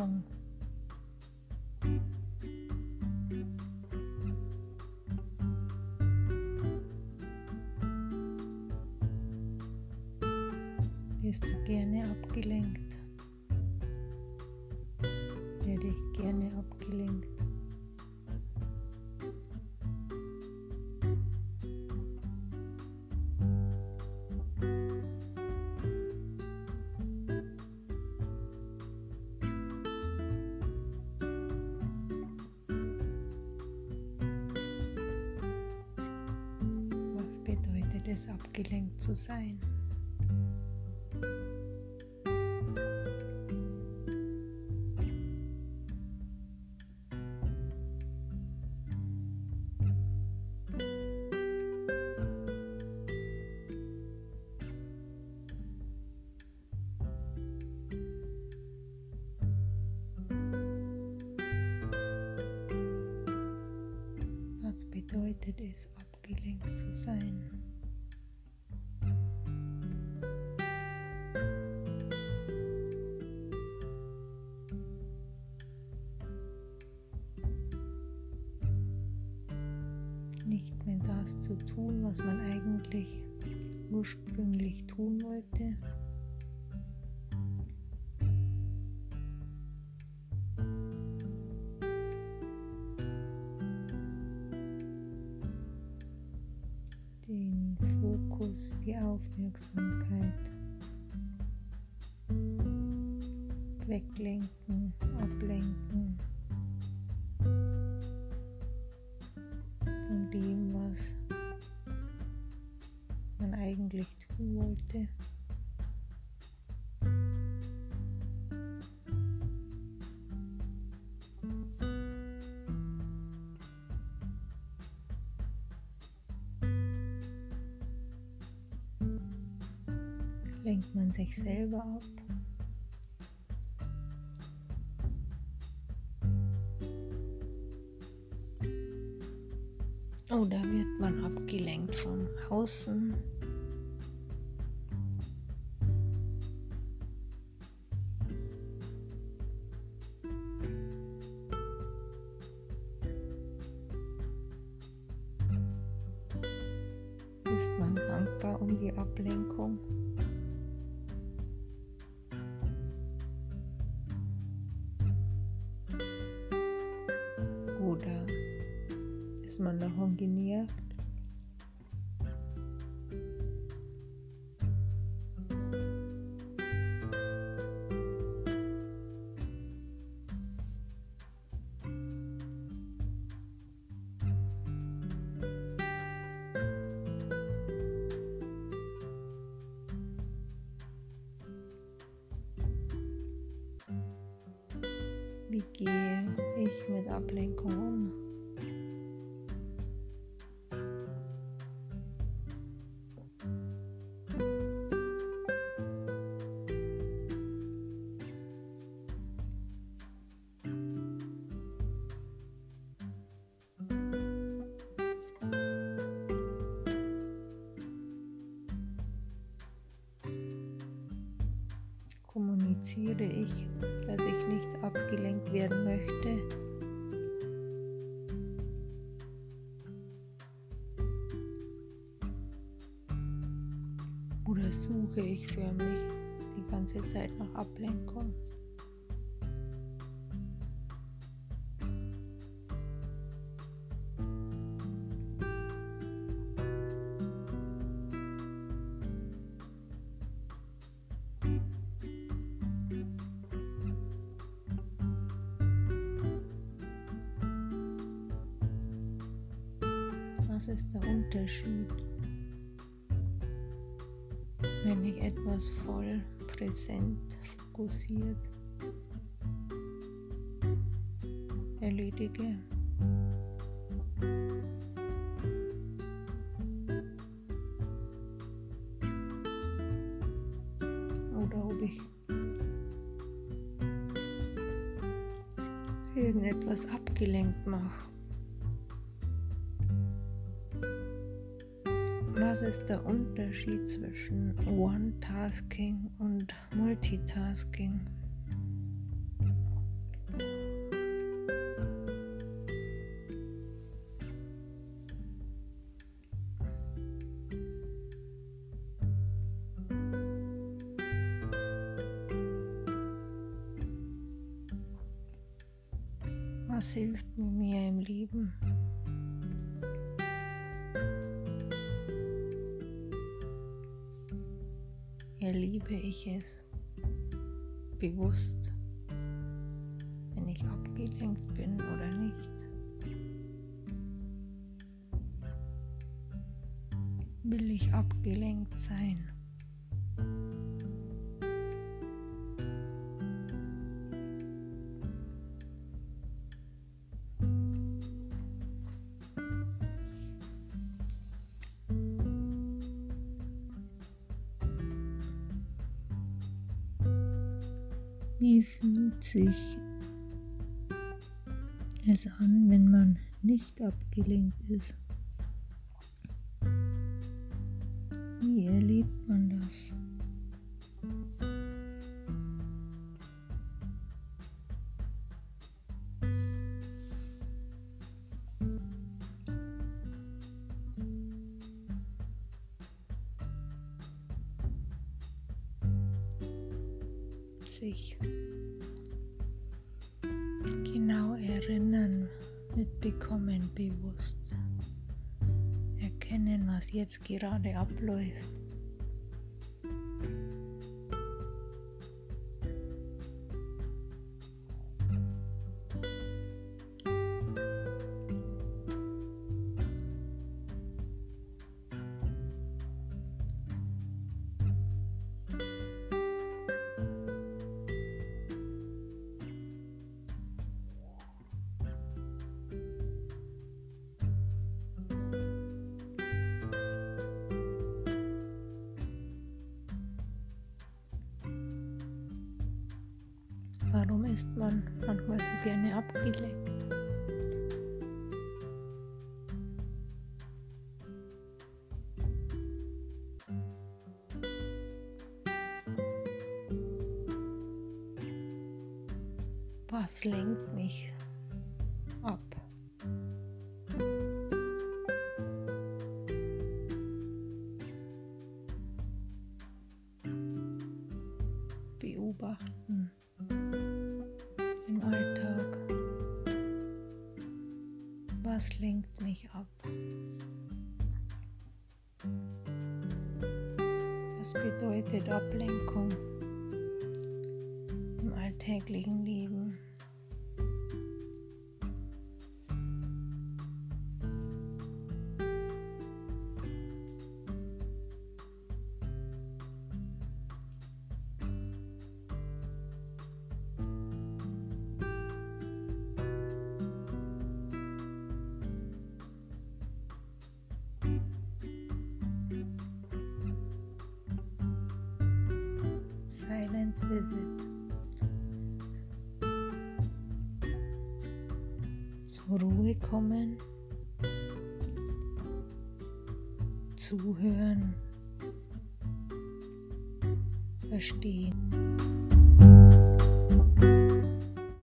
Ablenkung? Wirst du gerne abgelenkt? Werde ich gerne abgelenkt? Es, abgelenkt zu sein? Was bedeutet es, abgelenkt zu sein? Zu tun, was man eigentlich ursprünglich tun wollte. den Fokus, die Aufmerksamkeit weglenken, ablenken eigentlich tun wollte. lenkt man sich selber ab. Oder wird man abgelenkt vom Außen? Um die Ablenkung? Oder ist man davon genervt? Ich mit Ablenkung um? Kommuniziere ich, dass ich nicht abgelenkt werden möchte? suche ich förmlich die ganze Zeit nach Ablenkung. Was ist der Unterschied? Wenn ich etwas voll präsent, fokussiert erledige? Oder ob ich irgendetwas abgelenkt mache. Was ist der Unterschied zwischen One-Tasking und Multitasking? Was hilft mir im Leben? Erlebe ich es bewusst, wenn ich abgelenkt bin oder nicht? Will ich abgelenkt sein? Wie fühlt sich es an, wenn man nicht abgelenkt ist? Wie erlebt man das? Sich genau erinnern, mitbekommen, bewusst erkennen, was jetzt gerade abläuft. Ist man manchmal so gerne abgelenkt? Was lenkt mich ab? Beobachten Was lenkt mich ab? Was bedeutet Ablenkung im alltäglichen Leben? Silence Visit. Zur Ruhe kommen, zuhören, verstehen.